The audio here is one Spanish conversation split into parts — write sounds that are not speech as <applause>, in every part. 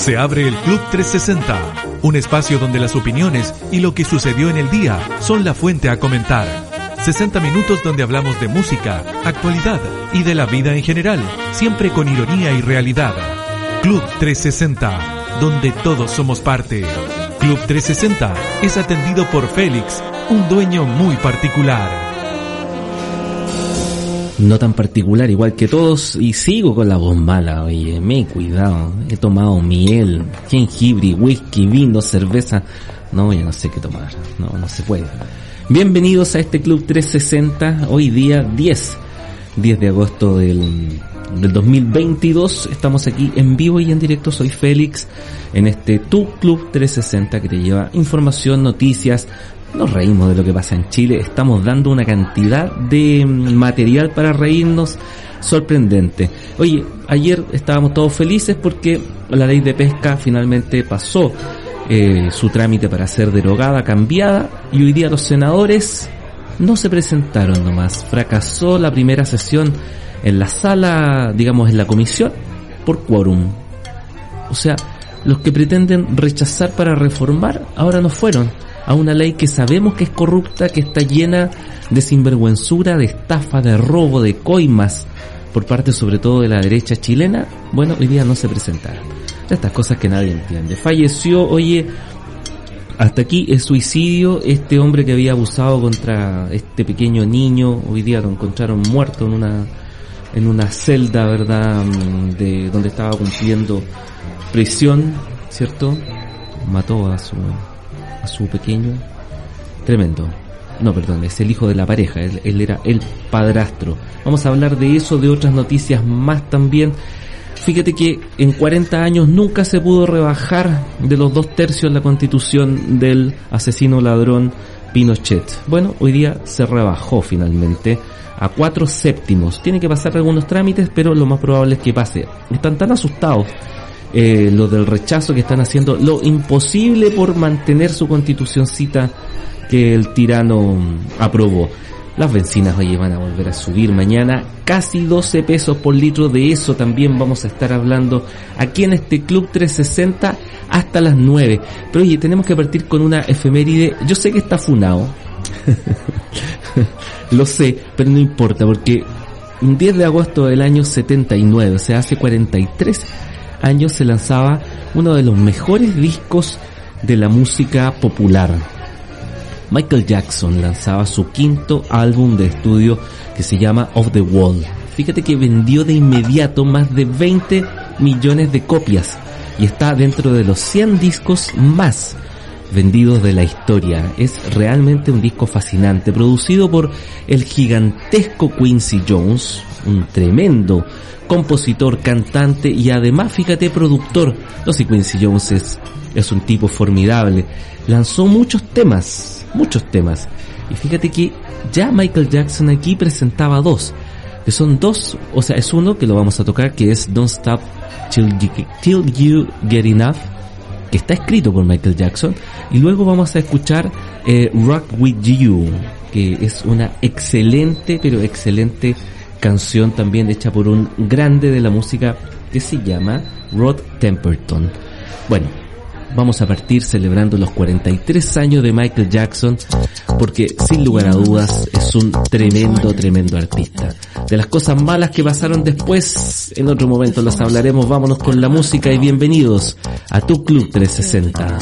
Se abre el Club 360, un espacio donde las opiniones y lo que sucedió en el día son la fuente a comentar. 60 minutos donde hablamos de música, actualidad y de la vida en general, siempre con ironía y realidad. Club 360, donde todos somos parte. Club 360 es atendido por Félix, un dueño muy particular. No tan particular, igual que todos, y sigo con la voz mala, oye, me he cuidado. He tomado miel, jengibre, whisky, vino, cerveza. No, ya no sé qué tomar. No, no se puede. Bienvenidos a este Club 360, hoy día 10, 10 de agosto del, del 2022. Estamos aquí en vivo y en directo, soy Félix, en este Tu Club 360 que te lleva información, noticias, nos reímos de lo que pasa en Chile, estamos dando una cantidad de material para reírnos sorprendente. Oye, ayer estábamos todos felices porque la ley de pesca finalmente pasó eh, su trámite para ser derogada, cambiada, y hoy día los senadores no se presentaron nomás. Fracasó la primera sesión en la sala, digamos, en la comisión, por quórum. O sea, los que pretenden rechazar para reformar, ahora no fueron a una ley que sabemos que es corrupta, que está llena de sinvergüenzura, de estafa, de robo, de coimas, por parte sobre todo de la derecha chilena, bueno, hoy día no se presentaron estas cosas que nadie entiende. Falleció, oye, hasta aquí el suicidio, este hombre que había abusado contra este pequeño niño, hoy día lo encontraron muerto en una en una celda, ¿verdad? Mm, de donde estaba cumpliendo prisión, ¿cierto? Mató a su a su pequeño. Tremendo. No, perdón, es el hijo de la pareja, él, él era el padrastro. Vamos a hablar de eso, de otras noticias más también. Fíjate que en 40 años nunca se pudo rebajar de los dos tercios la constitución del asesino ladrón Pinochet. Bueno, hoy día se rebajó finalmente a cuatro séptimos. Tiene que pasar algunos trámites, pero lo más probable es que pase. Están tan asustados eh, los del rechazo que están haciendo lo imposible por mantener su constitucioncita que el tirano aprobó. Las bencinas, oye, van a volver a subir mañana casi 12 pesos por litro. De eso también vamos a estar hablando aquí en este Club 360 hasta las 9. Pero oye, tenemos que partir con una efeméride. Yo sé que está funado. <laughs> Lo sé, pero no importa porque un 10 de agosto del año 79, o sea, hace 43 años se lanzaba uno de los mejores discos de la música popular Michael Jackson lanzaba su quinto álbum de estudio que se llama Off the Wall. Fíjate que vendió de inmediato más de 20 millones de copias y está dentro de los 100 discos más vendidos de la historia. Es realmente un disco fascinante, producido por el gigantesco Quincy Jones, un tremendo compositor, cantante y además, fíjate, productor. No sé, Quincy Jones es, es un tipo formidable. Lanzó muchos temas, muchos temas. Y fíjate que ya Michael Jackson aquí presentaba dos, que son dos, o sea, es uno que lo vamos a tocar, que es Don't Stop Till You, Get Enough, que está escrito por Michael Jackson, y luego vamos a escuchar eh, Rock With You, que es una excelente, pero excelente canción también hecha por un grande de la música que se llama Rod Temperton. Bueno, vamos a partir celebrando los 43 años de Michael Jackson porque sin lugar a dudas es un tremendo, tremendo artista. De las cosas malas que pasaron después, en otro momento las hablaremos, vámonos con la música y bienvenidos a tu Club 360.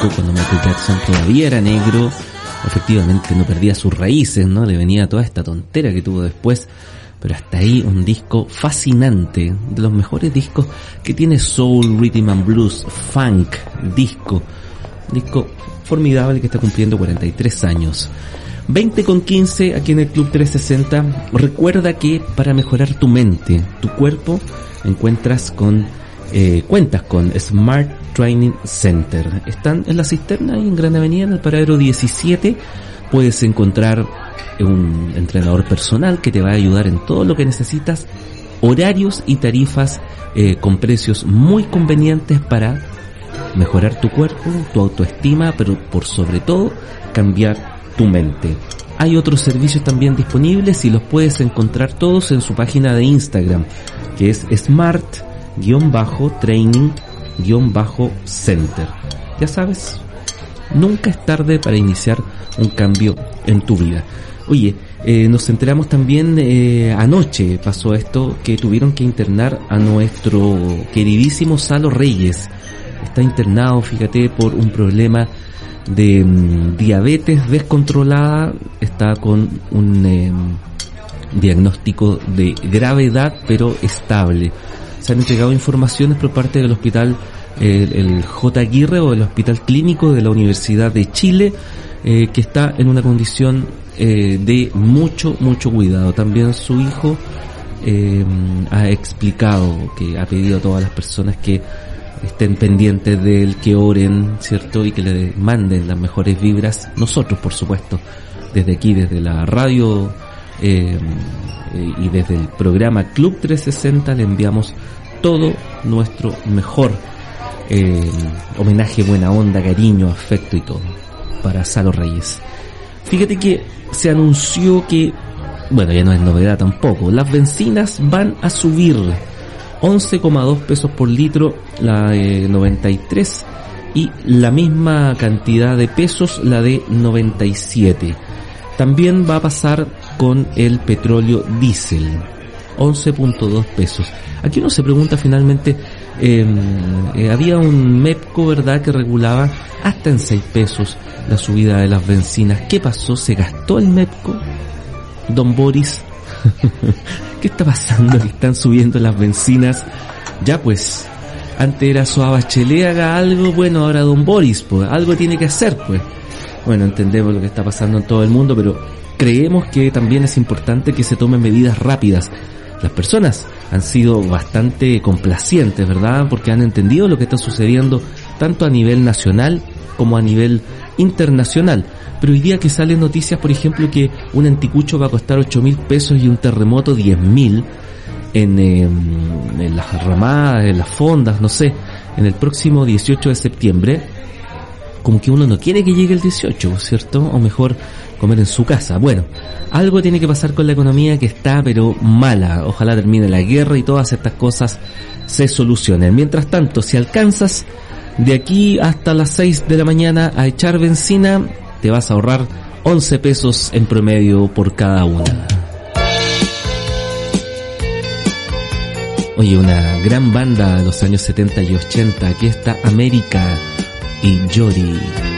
Cuando Michael Jackson todavía era negro. Efectivamente no perdía sus raíces, ¿no? Le venía toda esta tontera que tuvo después. Pero hasta ahí un disco fascinante, de los mejores discos que tiene soul, rhythm and blues, funk, disco. Disco formidable que está cumpliendo 43 años. 20 con 15 aquí en el Club 360. Recuerda que para mejorar tu mente, tu cuerpo, encuentras con, eh, cuentas con Smart Training Center. Están en la cisterna y en Gran Avenida, en el paradero 17. Puedes encontrar un entrenador personal que te va a ayudar en todo lo que necesitas, horarios y tarifas eh, con precios muy convenientes para mejorar tu cuerpo, tu autoestima, pero por sobre todo cambiar tu mente. Hay otros servicios también disponibles y los puedes encontrar todos en su página de Instagram, que es smart-training-center. Ya sabes, nunca es tarde para iniciar un cambio en tu vida. Oye, eh, nos enteramos también eh, anoche, pasó esto, que tuvieron que internar a nuestro queridísimo Salo Reyes. Está internado, fíjate, por un problema de mm, diabetes descontrolada, está con un em, diagnóstico de gravedad pero estable. Se han entregado informaciones por parte del hospital el, J. Aguirre o el Hospital Clínico de la Universidad de Chile, eh, que está en una condición eh, de mucho, mucho cuidado. También su hijo em, ha explicado que ha pedido a todas las personas que estén pendientes de él, que oren, ¿cierto? Y que le manden las mejores vibras. Nosotros, por supuesto, desde aquí, desde la radio eh, y desde el programa Club 360, le enviamos todo nuestro mejor eh, homenaje, buena onda, cariño, afecto y todo para Salo Reyes. Fíjate que se anunció que, bueno, ya no es novedad tampoco, las bencinas van a subir 11,2 pesos por litro la de 93 y la misma cantidad de pesos la de 97. También va a pasar con el petróleo diésel, 11.2 pesos. Aquí uno se pregunta finalmente, em, eh, había un MEPCO, ¿verdad?, que regulaba hasta en 6 pesos la subida de las bencinas. ¿Qué pasó? ¿Se gastó el MEPCO? Don Boris <laughs> ¿Qué está pasando? Que están subiendo las bencinas. Ya pues, antes era su Bachelet haga algo, bueno, ahora Don Boris, pues, algo tiene que hacer, pues. Bueno, entendemos lo que está pasando en todo el mundo, pero creemos que también es importante que se tomen medidas rápidas. Las personas han sido bastante complacientes, ¿verdad? Porque han entendido lo que está sucediendo tanto a nivel nacional como a nivel internacional. Pero hoy día que salen noticias, por ejemplo, que un anticucho va a costar 8 mil pesos y un terremoto 10 mil en, em, en las ramadas, en las fondas, no sé, en el próximo 18 de septiembre, como que uno no quiere que llegue el 18, ¿cierto? O mejor comer en su casa. Bueno, algo tiene que pasar con la economía que está pero mala. Ojalá termine la guerra y todas estas cosas se solucionen. Mientras tanto, si alcanzas de aquí hasta las 6 de la mañana a echar benzina, te vas a ahorrar 11 pesos en promedio por cada una. Oye, una gran banda de los años 70 y 80, aquí está América y Jody.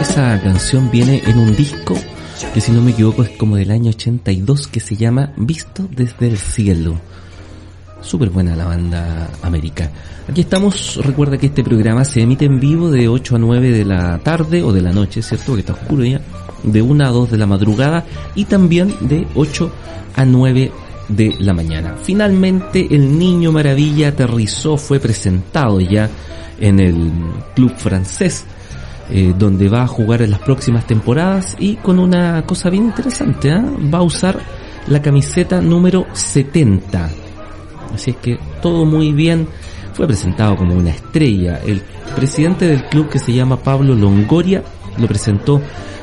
Esa canción viene en un disco que si no me equivoco es como del año 82 que se llama Visto desde el cielo. Súper buena la banda América. Aquí estamos, recuerda que este programa se emite en vivo de 8 a 9 de la tarde o de la noche, ¿cierto? Porque está oscuro ya. De 1 a 2 de la madrugada y también de 8 a 9 de la mañana. Finalmente el Niño Maravilla aterrizó, fue presentado ya en el club francés eh, donde va a jugar en las próximas temporadas y con una cosa bien interesante, ¿ah? va a usar la camiseta número 70. Así es que todo muy bien. Fue presentado como una estrella. El presidente del club que se llama Pablo Longoria lo presentó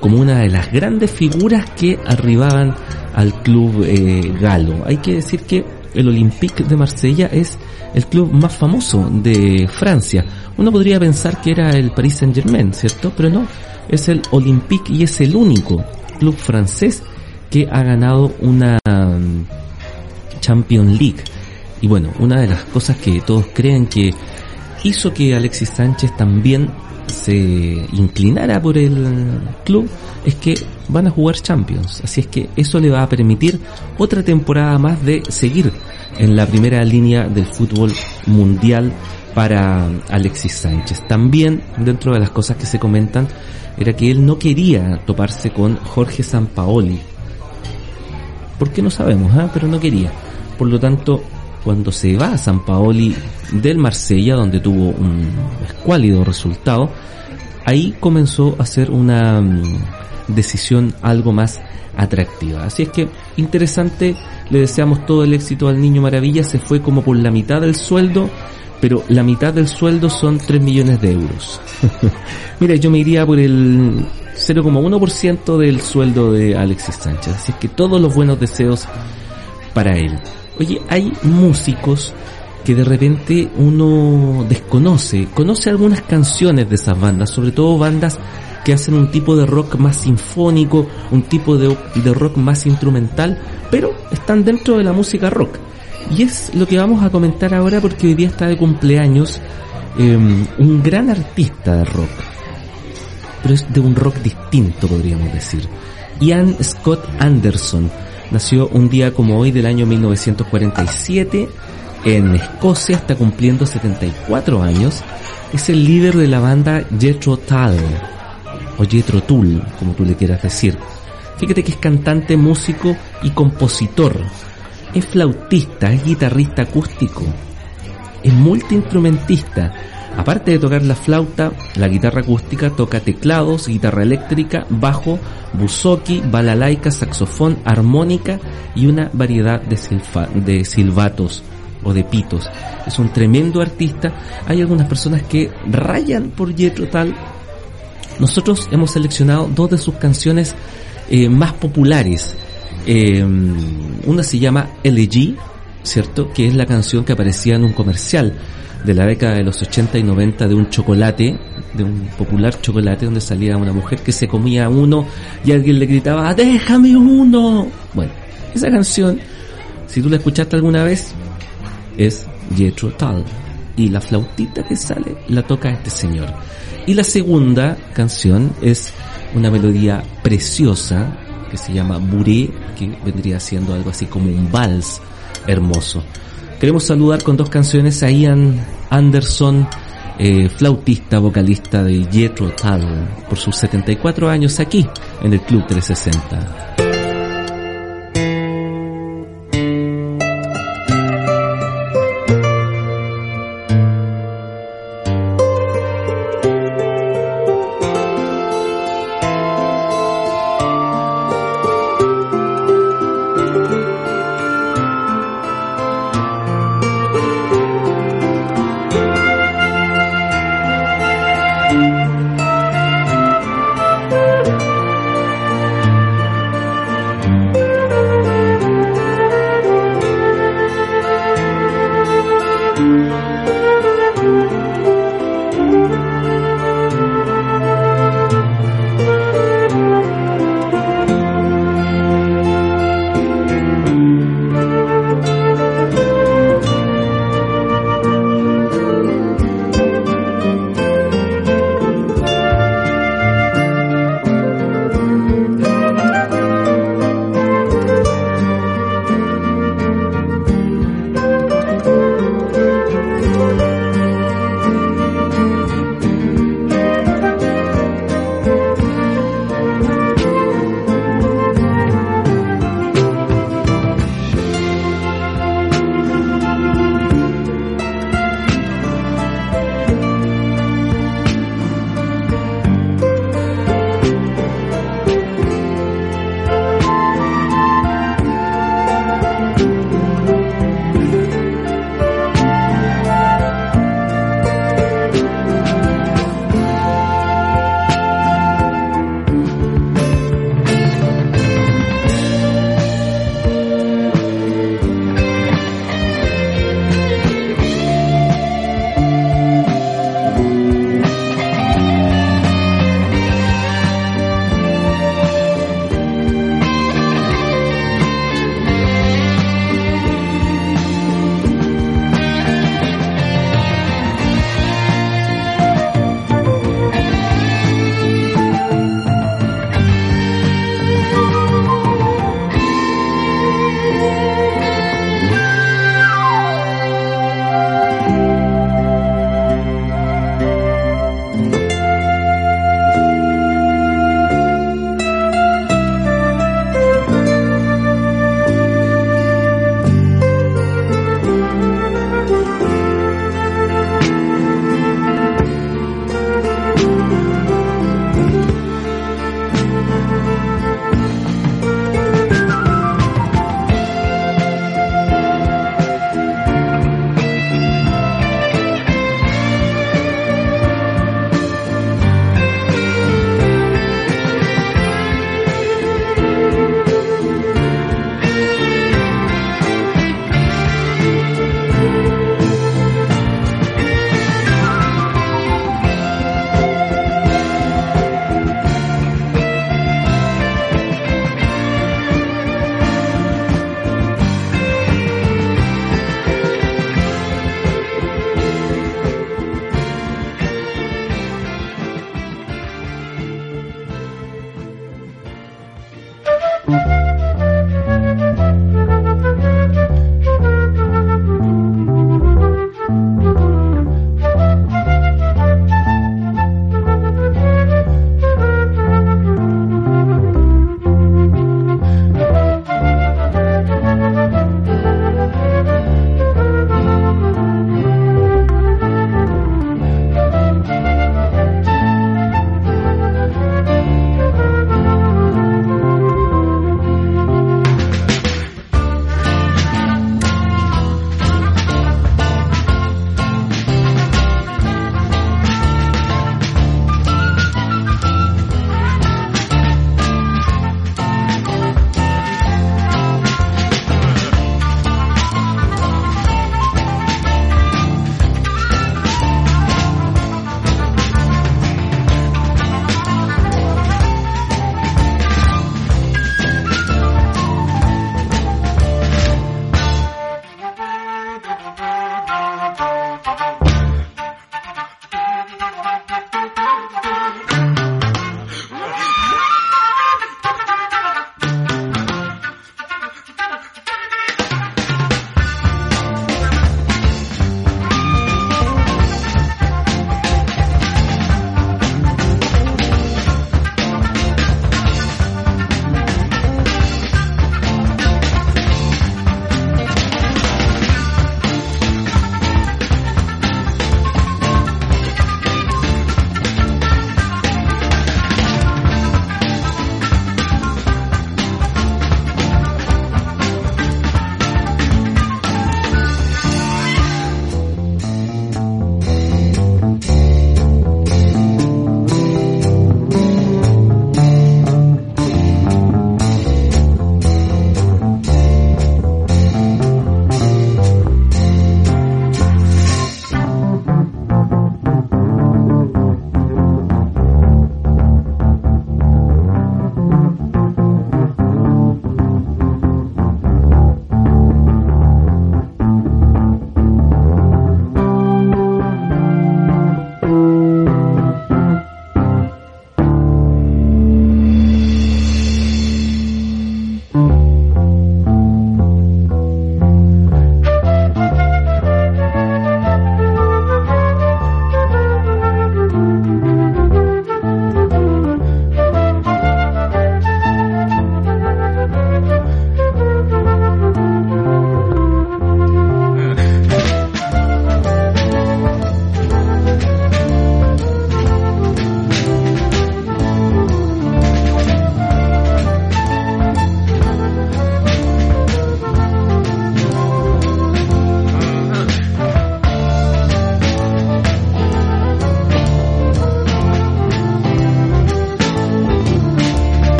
como una de las grandes figuras que arribaban al club eh, galo. Hay que decir que el Olympique de Marsella es el club más famoso de Francia. Uno podría pensar que era el Paris Saint Germain, ¿cierto? Pero no, es el Olympique y es el único club francés que ha ganado una mm, Champions League. Y bueno, una de las cosas que todos creen que hizo que Alexis Sánchez también se inclinara por el club es que van a jugar Champions. Así es que eso le va a permitir otra temporada más de seguir en la primera línea del fútbol mundial para Alexis Sánchez. También dentro de las cosas que se comentan era que él no quería toparse con Jorge Sampaoli. ¿Por qué no sabemos? ah? Pero no quería. Por lo tanto, cuando se va a San Paoli del Marsella, donde tuvo un escuálido resultado, ahí comenzó a hacer una mm, decisión algo más atractiva. Así es que interesante, le deseamos todo el éxito al Niño Maravilla, se fue como por la mitad del sueldo, pero la mitad del sueldo son 3 millones de euros. <laughs> Mira, yo me iría por el 0,1% del sueldo de Alexis Sánchez, así es que todos los buenos deseos para él. Oye, hay músicos que de repente uno desconoce, conoce algunas canciones de esas bandas, sobre todo bandas que hacen un tipo de rock más sinfónico, un tipo de, de rock más instrumental, pero están dentro de la música rock. Y es lo que vamos a comentar ahora porque hoy día está de cumpleaños eh, un gran artista de rock, pero es de un rock distinto podríamos decir. Ian Scott Anderson nació un día como hoy del año 1947 en Escocia, está cumpliendo 74 años. Es el líder de la banda Jethro Tull, o Jethro Tull, como tú le quieras decir. Fíjate que es cantante, músico y compositor. Es flautista, es guitarrista acústico. Es multiinstrumentista. Aparte de tocar la flauta, la guitarra acústica toca teclados, guitarra eléctrica, bajo, buzoki, balalaika, saxofón, armónica y una variedad de, silfa- de silbatos o de pitos. Es un tremendo artista. Hay algunas personas que rayan por Jethro Tull. Nosotros hemos seleccionado dos de sus canciones eh, más populares. Eh, una se llama LG, ¿cierto? Que es la canción que aparecía en un comercial de la década de los 80 y 90 de un chocolate, de un popular chocolate donde salía una mujer que se comía uno y alguien le gritaba, déjame uno. Bueno, esa canción, si tú la escuchaste alguna vez, es Jethro Tull. Y la flautita que sale la toca este señor. Y la segunda canción es una melodía preciosa que se llama Buré, que vendría siendo algo así como un vals hermoso. Queremos saludar con dos canciones a Ian Anderson, eh, flautista, vocalista de Jethro Tull, por sus 74 años aquí en el Club 360.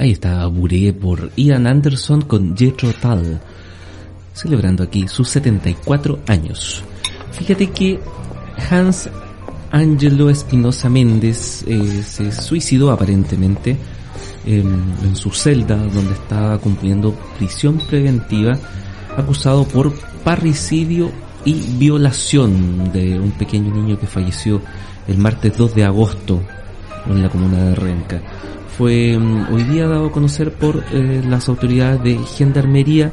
Ahí está Buré por Ian Anderson con Jethro Tull, celebrando aquí sus 74 años. Fíjate que Hans Angelo Espinosa Méndez eh, se suicidó aparentemente en, su celda donde estaba cumpliendo prisión preventiva acusado por parricidio y violación de un pequeño niño que falleció el martes 2 de agosto en la comuna de Renca fue mm, hoy día dado a conocer por eh, las autoridades de gendarmería,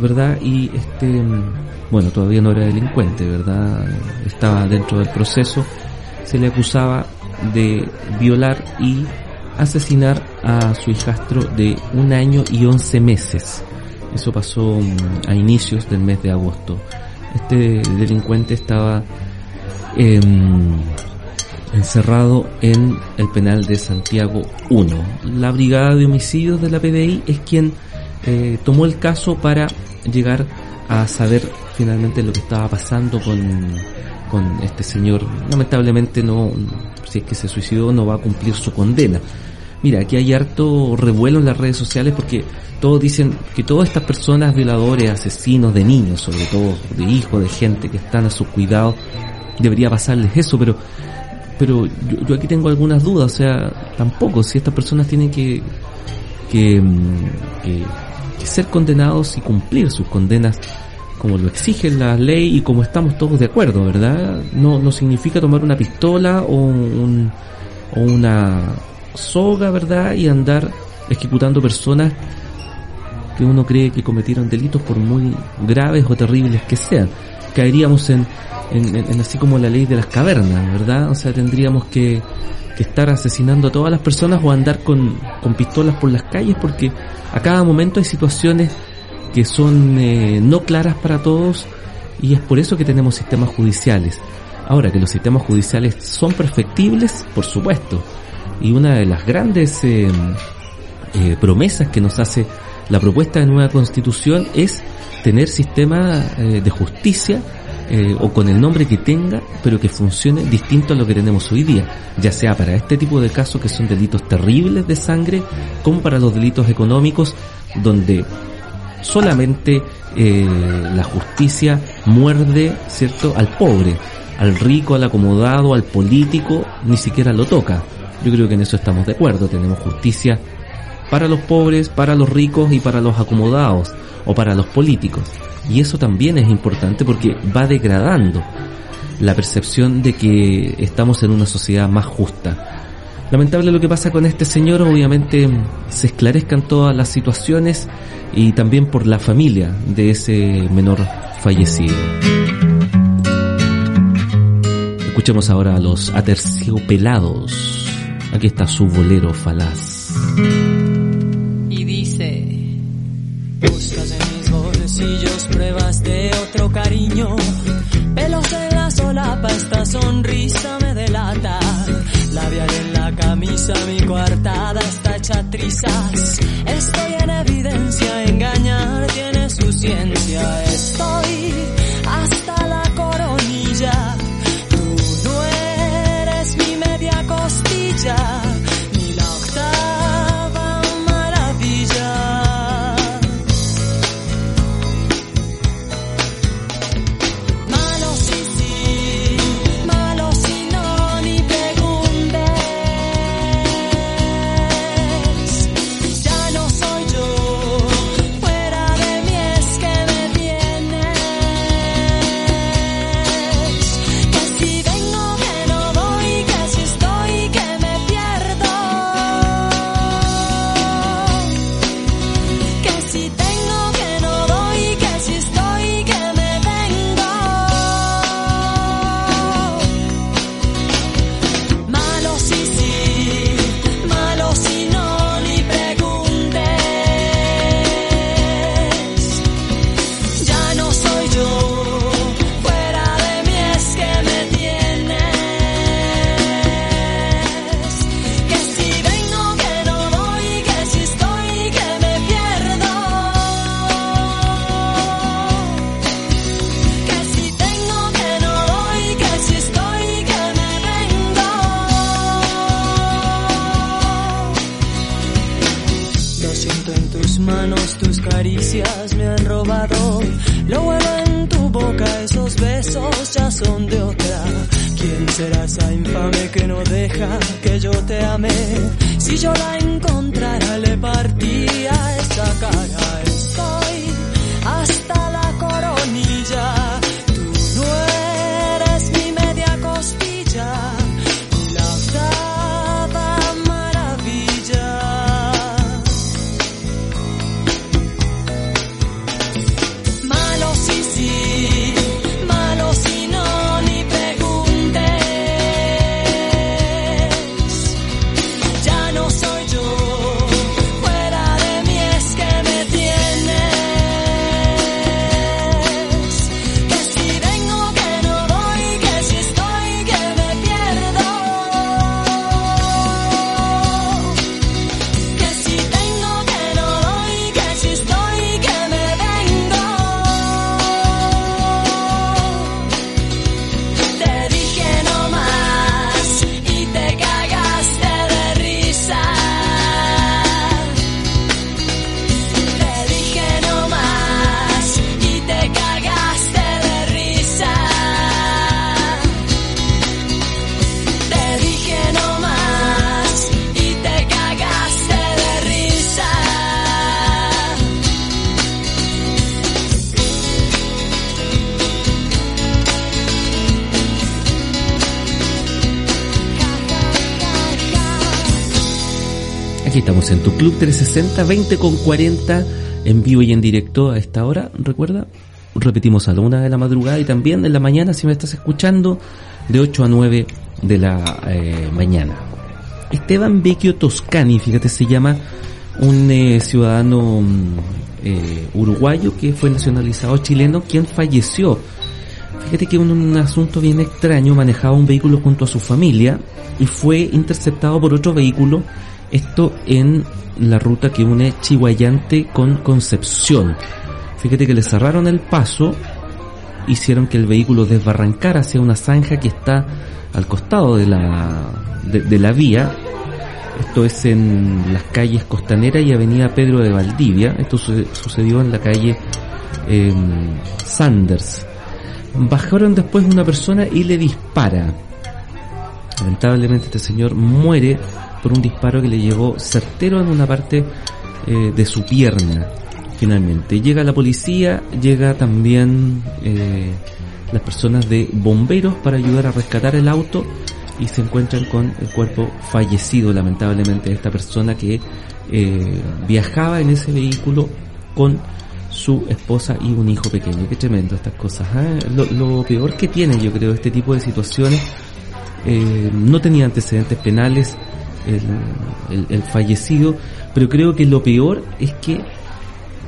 ¿verdad? Y este, mm, bueno, todavía no era delincuente, ¿verdad? Estaba dentro del proceso. Se le acusaba de violar y asesinar a su hijastro de un año y once meses. Eso pasó mm, a inicios del mes de agosto. Este delincuente estaba eh, encerrado en el penal de Santiago 1. La brigada de homicidios de la PDI es quien eh, tomó el caso para llegar a saber finalmente lo que estaba pasando con, con este señor. Lamentablemente no, si es que se suicidó, no va a cumplir su condena. Mira, aquí hay harto revuelo en las redes sociales porque todos dicen que todas estas personas violadores, asesinos de niños, sobre todo de hijos, de gente que están a su cuidado, debería pasarles eso, pero pero yo, aquí tengo algunas dudas, o sea, tampoco, si estas personas tienen que, que, mm, ser condenados y cumplir sus condenas como lo exige la ley y como estamos todos de acuerdo, ¿verdad? No, no significa tomar una pistola o, un, o una soga, ¿verdad? Y andar ejecutando personas que uno cree que cometieron delitos por muy graves o terribles que sean. Caeríamos en, en, así como la ley de las cavernas, ¿verdad? O sea, tendríamos que, estar asesinando a todas las personas o andar con, con pistolas por las calles porque a cada momento hay situaciones que son eh, no claras para todos y es por eso que tenemos sistemas judiciales. Ahora que los sistemas judiciales son perfectibles, por supuesto, y una de las grandes eh, eh, promesas que nos hace la propuesta de nueva constitución es tener sistemas de justicia eh, o con el nombre que tenga, pero que funcione distinto a lo que tenemos hoy día, ya sea para este tipo de casos que son delitos terribles de sangre, como para los delitos económicos, donde solamente eh, la justicia muerde, ¿cierto?, al pobre, al rico, al acomodado, al político, ni siquiera lo toca. Yo creo que en eso estamos de acuerdo, tenemos justicia para los pobres, para los ricos y para los acomodados, o para los políticos. Y eso también es importante porque va degradando la percepción de que estamos en una sociedad más justa. Lamentable lo que pasa con este señor, obviamente se esclarezcan todas las situaciones y también por la familia de ese menor fallecido. Escuchemos ahora a los aterciopelados. Aquí está su bolero falaz. Y dice, buscas en mis bolsillos pruebas de otro cariño. Pelos en la solapa, esta sonrisa me delata. Labial en la camisa, mi coartada está hecha. Estoy en evidencia, engañar Club 360, 20 con 40, en vivo y en directo a esta hora, recuerda. Repetimos a la una de la madrugada y también en la mañana, si me estás escuchando, de 8 a 9 de la eh, mañana. Esteban Vecchio Toscani, fíjate, se llama un eh, ciudadano mm, eh, uruguayo que fue nacionalizado chileno, quien falleció. Fíjate que un, un asunto bien extraño, manejaba un vehículo junto a su familia y fue interceptado por otro vehículo, esto en la ruta que une Chihuayante con Concepción. Fíjate que le cerraron el paso, hicieron que el vehículo desbarrancara hacia una zanja que está al costado de la, de, la vía. Esto es en las calles Costanera y Avenida Pedro de Valdivia. Esto su- sucedió en la calle eh, Sanders. Bajaron después una persona y le dispara. Lamentablemente este señor muere por un disparo que le llegó certero en una parte eh, de su pierna. Finalmente llega la policía, llega también eh, las personas de bomberos para ayudar a rescatar el auto y se encuentran con el cuerpo fallecido lamentablemente de esta persona que eh, viajaba en ese vehículo con su esposa y un hijo pequeño. Qué tremendo estas cosas. lo peor que tiene yo creo este tipo de situaciones eh, no tenía antecedentes penales el, el- fallecido, pero creo que lo peor es que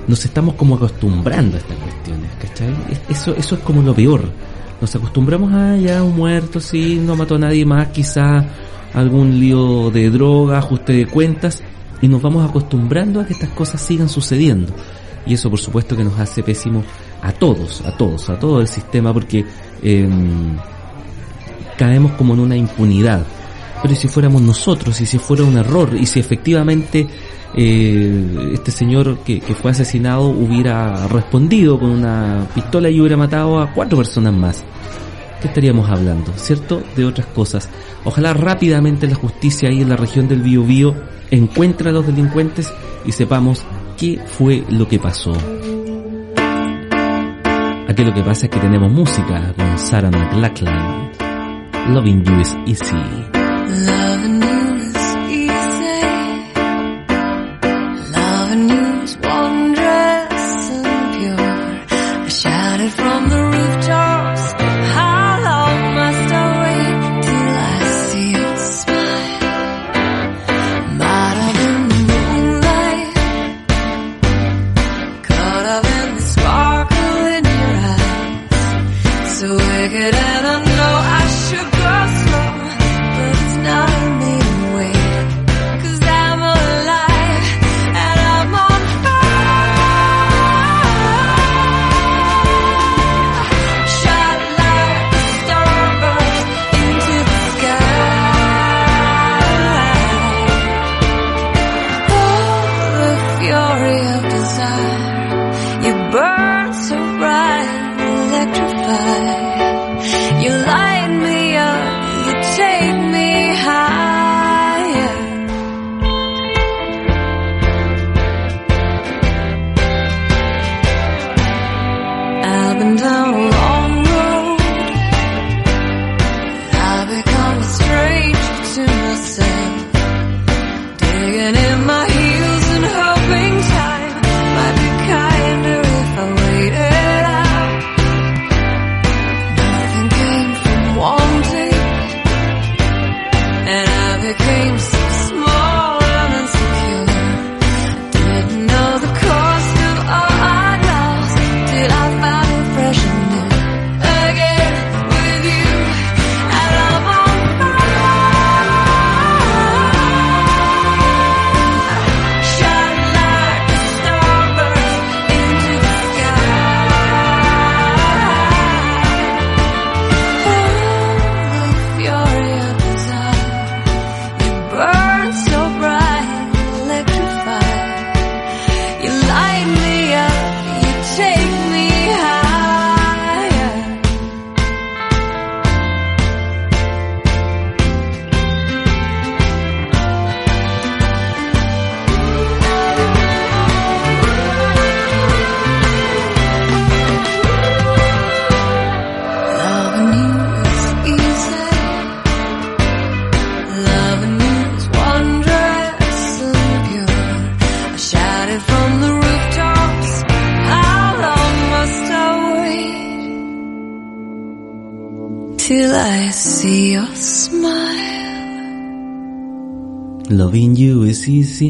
nos estamos como acostumbrando a estas cuestiones, ¿cachai? Es- Eso, eso es como lo peor. Nos acostumbramos a ya un muerto, sí, no mató a nadie más, quizá algún lío de droga, ajuste de cuentas, y nos vamos acostumbrando a que estas cosas sigan sucediendo. Y eso por supuesto que nos hace pésimo a todos, a todos, a todo el sistema, porque em, caemos como en una impunidad. Pero ¿y si fuéramos nosotros, y si fuera un error, y si efectivamente eh, este señor que, que fue asesinado hubiera respondido con una pistola y hubiera matado a cuatro personas más? ¿Qué estaríamos hablando? ¿Cierto? De otras cosas. Ojalá rápidamente la justicia ahí en la región del Biobío encuentre a los delincuentes y sepamos qué fue lo que pasó. Aquí lo que pasa es que tenemos música con Sarah McLachlan. Loving You is Easy.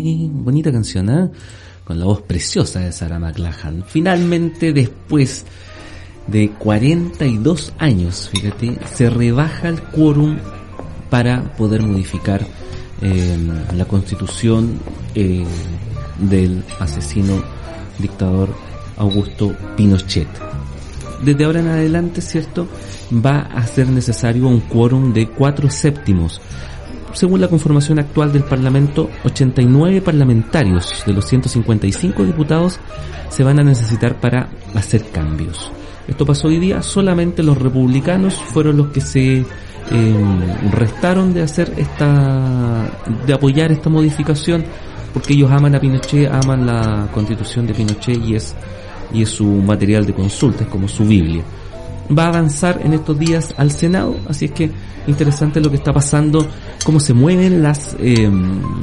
Bonita canción, ¿eh? Con la voz preciosa de Sarah McLachlan. Finalmente, después de 42 años, fíjate, se rebaja el quórum para poder modificar eh, la constitución eh, del asesino dictador Augusto Pinochet. Desde ahora en adelante, ¿cierto? Va a ser necesario un quórum de cuatro séptimos según la conformación actual del Parlamento, 89 parlamentarios de los 155 diputados se van a necesitar para hacer cambios. Esto pasó hoy día, solamente los republicanos fueron los que se eh, restaron de hacer esta, de apoyar esta modificación, porque ellos aman a Pinochet, aman la constitución de Pinochet y es, y es su material de consulta, es como su Biblia. Va a avanzar en estos días al Senado, así es que interesante lo que está pasando, cómo se mueven las, eh,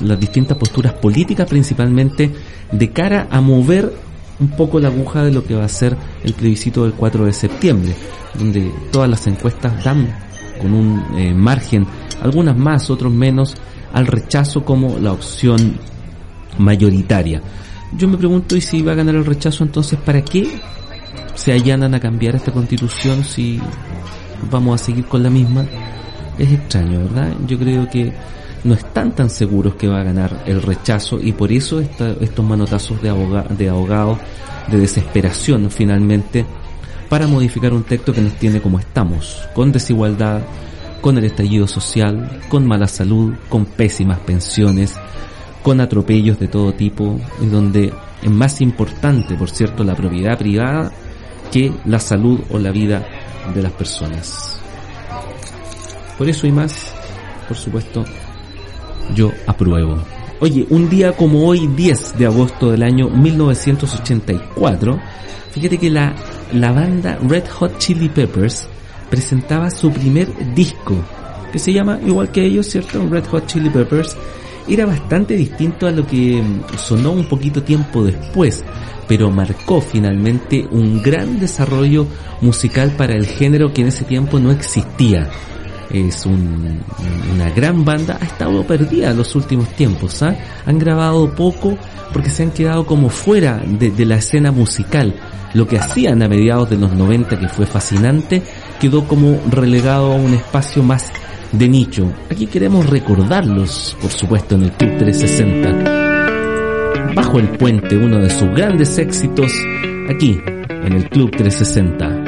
las distintas posturas políticas, principalmente de cara a mover un poco la aguja de lo que va a ser el plebiscito del 4 de septiembre, donde todas las encuestas dan con un eh, margen, algunas más, otros menos, al rechazo como la opción mayoritaria. Yo me pregunto, ¿y si va a ganar el rechazo entonces para qué se allanan a cambiar esta constitución si vamos a seguir con la misma? Es extraño, ¿verdad? Yo creo que no están tan seguros que va a ganar el rechazo y por eso esta- estos manotazos de, aboga- de abogados de desesperación finalmente para modificar un texto que nos tiene como estamos, con desigualdad, con el estallido social, con mala salud, con pésimas pensiones, con atropellos de todo tipo, en donde es más importante, por cierto, la propiedad privada que la salud o la vida de las personas. Por eso y más, por supuesto, yo apruebo. Oye, un día como hoy, 10 de agosto del año 1984, fíjate que la, la banda Red Hot Chili Peppers presentaba su primer disco, que se llama igual que ellos, ¿cierto? Red Hot Chili Peppers. Era bastante distinto a lo que mm, sonó un poquito tiempo después, pero marcó finalmente un gran desarrollo musical para el género que en ese tiempo no existía es un- una gran banda, ha estado perdida en los últimos tiempos, ¿ah? han grabado poco porque se han quedado como fuera de, la escena musical. Lo que hacían a mediados de los 90, que fue fascinante, quedó como relegado a un espacio más de nicho. Aquí queremos recordarlos, por supuesto, en el Club 360. Bajo el puente, uno de sus grandes éxitos, aquí, en el Club 360.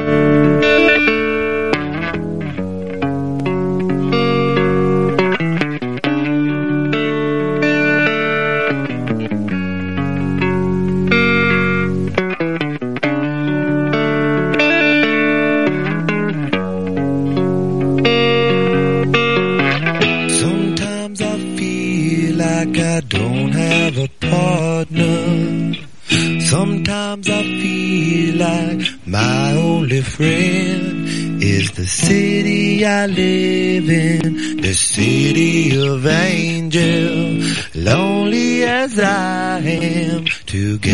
Of angel. Lonely as I am, together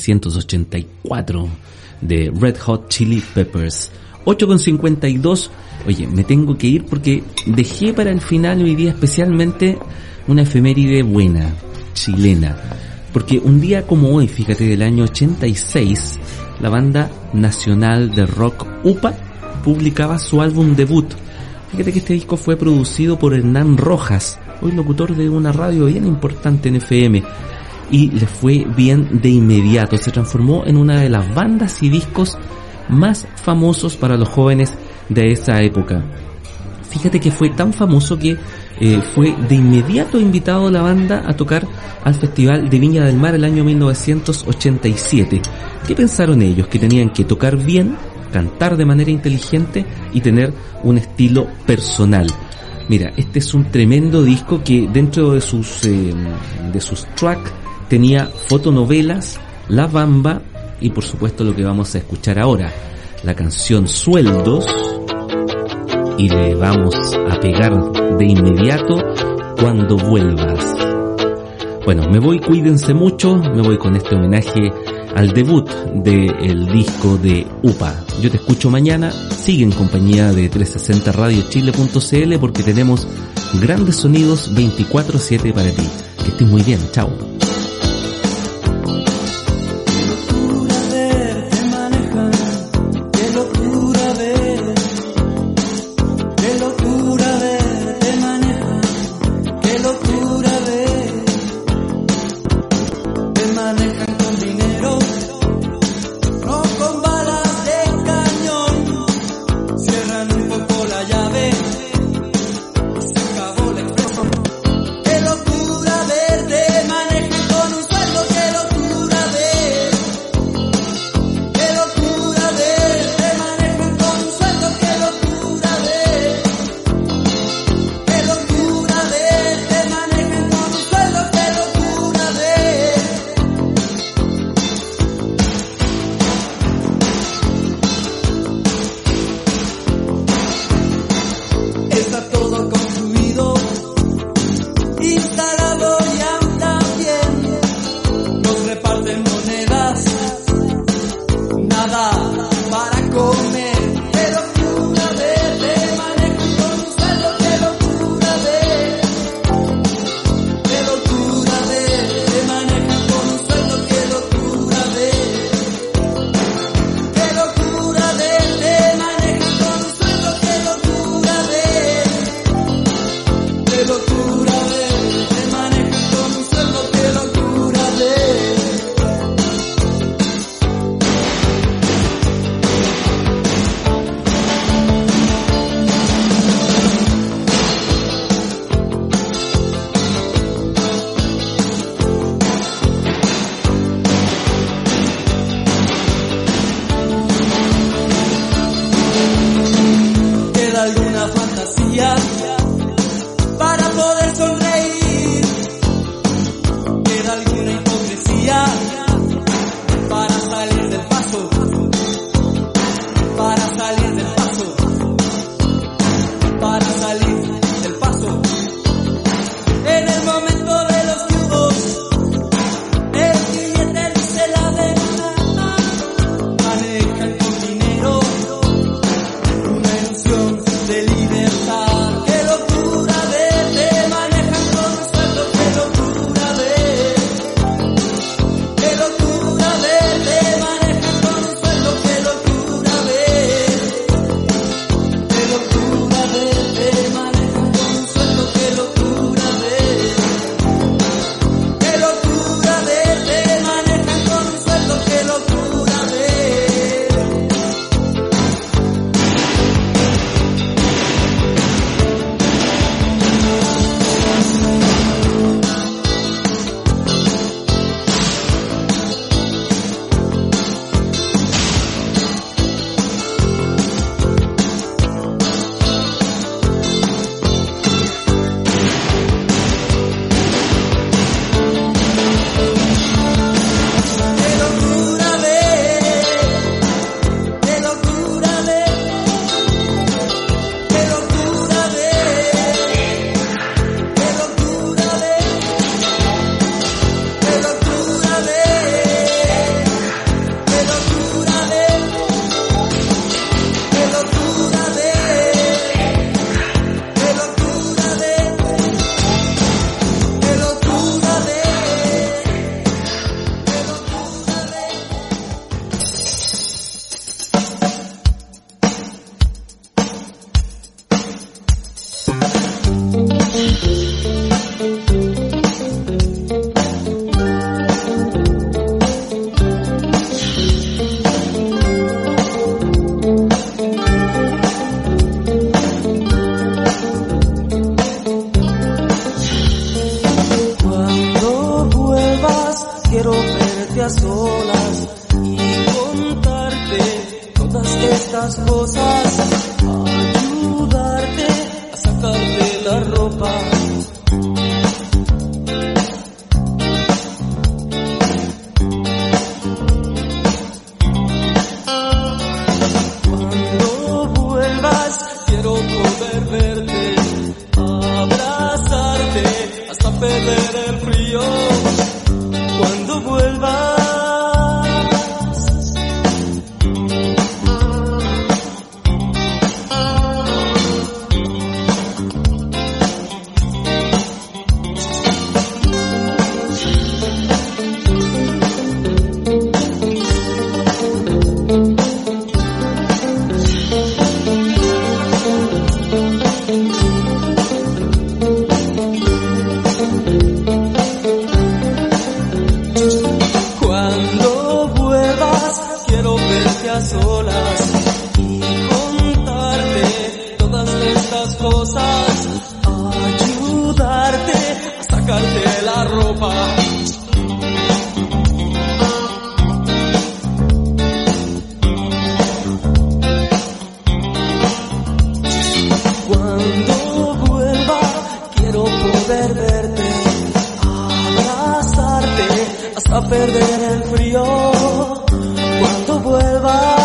1984 de Red Hot Chili Peppers. 8.52, oye, me tengo que ir porque dejé para el final hoy día especialmente una efeméride buena, chilena. Porque un día como hoy, fíjate, del año 86, la banda nacional de rock UPA publicaba su álbum debut. Fíjate que este disco fue producido por Hernán Rojas, hoy locutor de una radio bien importante en FM, y le fue bien de inmediato. Se transformó en una de las bandas y discos más famosos para los jóvenes de esa época. Fíjate que fue tan famoso que eh, fue de inmediato invitado la banda a tocar al Festival de Viña del Mar el año 1987. ¿Qué pensaron ellos? Que tenían que tocar bien, cantar de manera inteligente y tener un estilo personal. Mira, este es un tremendo disco que dentro de sus eh, de sus tracks tenía fotonovelas, La Bamba y por supuesto lo que vamos a escuchar ahora, la canción Sueldos y le vamos a pegar de inmediato cuando vuelvas. Bueno, me voy, cuídense mucho, me voy con este homenaje al debut del disco de UPA. Yo te escucho mañana, sigue en compañía de 360 radiochile.cl porque tenemos grandes sonidos 24/7 para ti. Que estés muy bien, chao. Hasta perder el frío. Cuando vuelva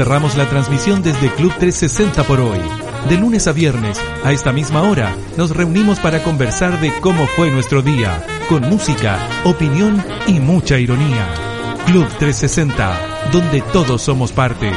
Cerramos la transmisión desde Club 360 por hoy. De lunes a viernes, a esta misma hora, nos reunimos para conversar de cómo fue nuestro día, con música, opinión y mucha ironía. Club 360, donde todos somos parte.